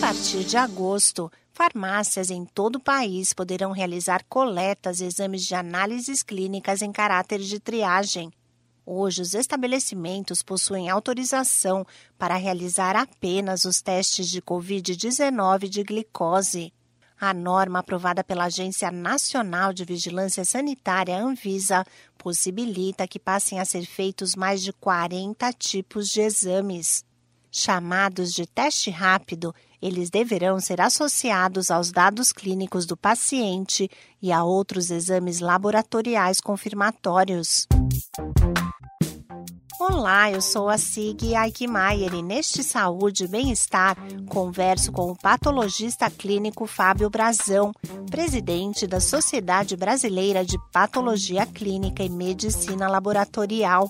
partir de agosto, farmácias em todo o país poderão realizar coletas e exames de análises clínicas em caráter de triagem. Hoje, os estabelecimentos possuem autorização para realizar apenas os testes de Covid-19 de glicose. A norma aprovada pela Agência Nacional de Vigilância Sanitária, Anvisa, possibilita que passem a ser feitos mais de 40 tipos de exames. Chamados de teste rápido, eles deverão ser associados aos dados clínicos do paciente e a outros exames laboratoriais confirmatórios. Olá, eu sou a Sig Aikmaier e neste Saúde e Bem-Estar converso com o patologista clínico Fábio Brazão, presidente da Sociedade Brasileira de Patologia Clínica e Medicina Laboratorial.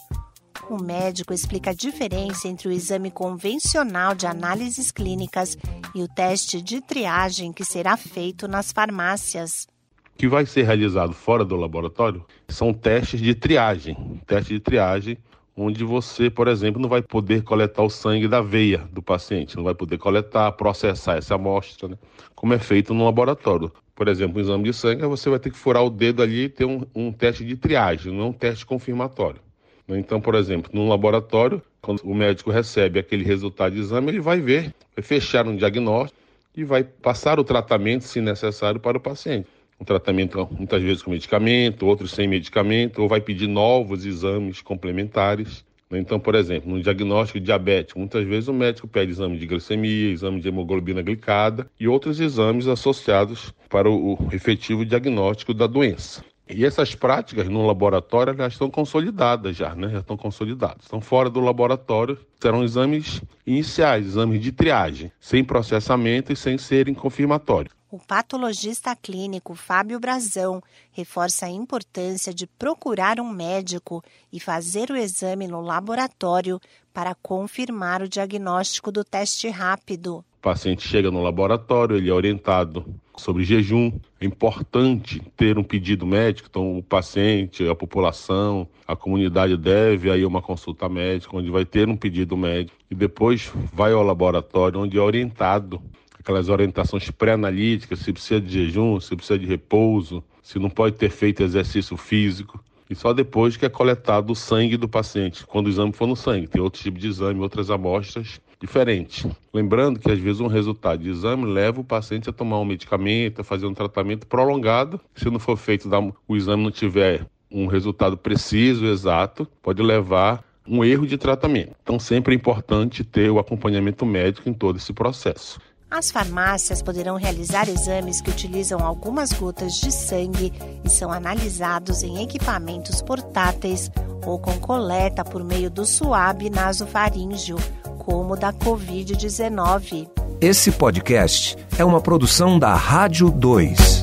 O médico explica a diferença entre o exame convencional de análises clínicas e o teste de triagem que será feito nas farmácias. O que vai ser realizado fora do laboratório são testes de triagem. Teste de triagem onde você, por exemplo, não vai poder coletar o sangue da veia do paciente, não vai poder coletar, processar essa amostra, né? como é feito no laboratório. Por exemplo, um exame de sangue, você vai ter que furar o dedo ali e ter um, um teste de triagem, não é um teste confirmatório. Então, por exemplo, no laboratório, quando o médico recebe aquele resultado de exame, ele vai ver, vai fechar um diagnóstico e vai passar o tratamento, se necessário, para o paciente. Um tratamento muitas vezes com medicamento, outros sem medicamento, ou vai pedir novos exames complementares. Então, por exemplo, no diagnóstico diabético, muitas vezes o médico pede exame de glicemia, exame de hemoglobina glicada e outros exames associados para o efetivo diagnóstico da doença. E essas práticas no laboratório já estão consolidadas já, né? Já estão consolidadas. Estão fora do laboratório, serão exames iniciais, exames de triagem, sem processamento e sem serem confirmatórios. O patologista clínico Fábio Brazão reforça a importância de procurar um médico e fazer o exame no laboratório para confirmar o diagnóstico do teste rápido. O paciente chega no laboratório, ele é orientado sobre jejum. É importante ter um pedido médico, então o paciente, a população, a comunidade deve aí uma consulta médica, onde vai ter um pedido médico e depois vai ao laboratório, onde é orientado aquelas orientações pré-analíticas, se precisa de jejum, se precisa de repouso, se não pode ter feito exercício físico. E só depois que é coletado o sangue do paciente, quando o exame for no sangue. Tem outro tipo de exame, outras amostras diferentes. Lembrando que às vezes um resultado de exame leva o paciente a tomar um medicamento, a fazer um tratamento prolongado. Se não for feito, o exame não tiver um resultado preciso, exato, pode levar um erro de tratamento. Então sempre é importante ter o acompanhamento médico em todo esse processo. As farmácias poderão realizar exames que utilizam algumas gotas de sangue e são analisados em equipamentos portáteis ou com coleta por meio do suave nasofaríngeo, como da Covid-19. Esse podcast é uma produção da Rádio 2.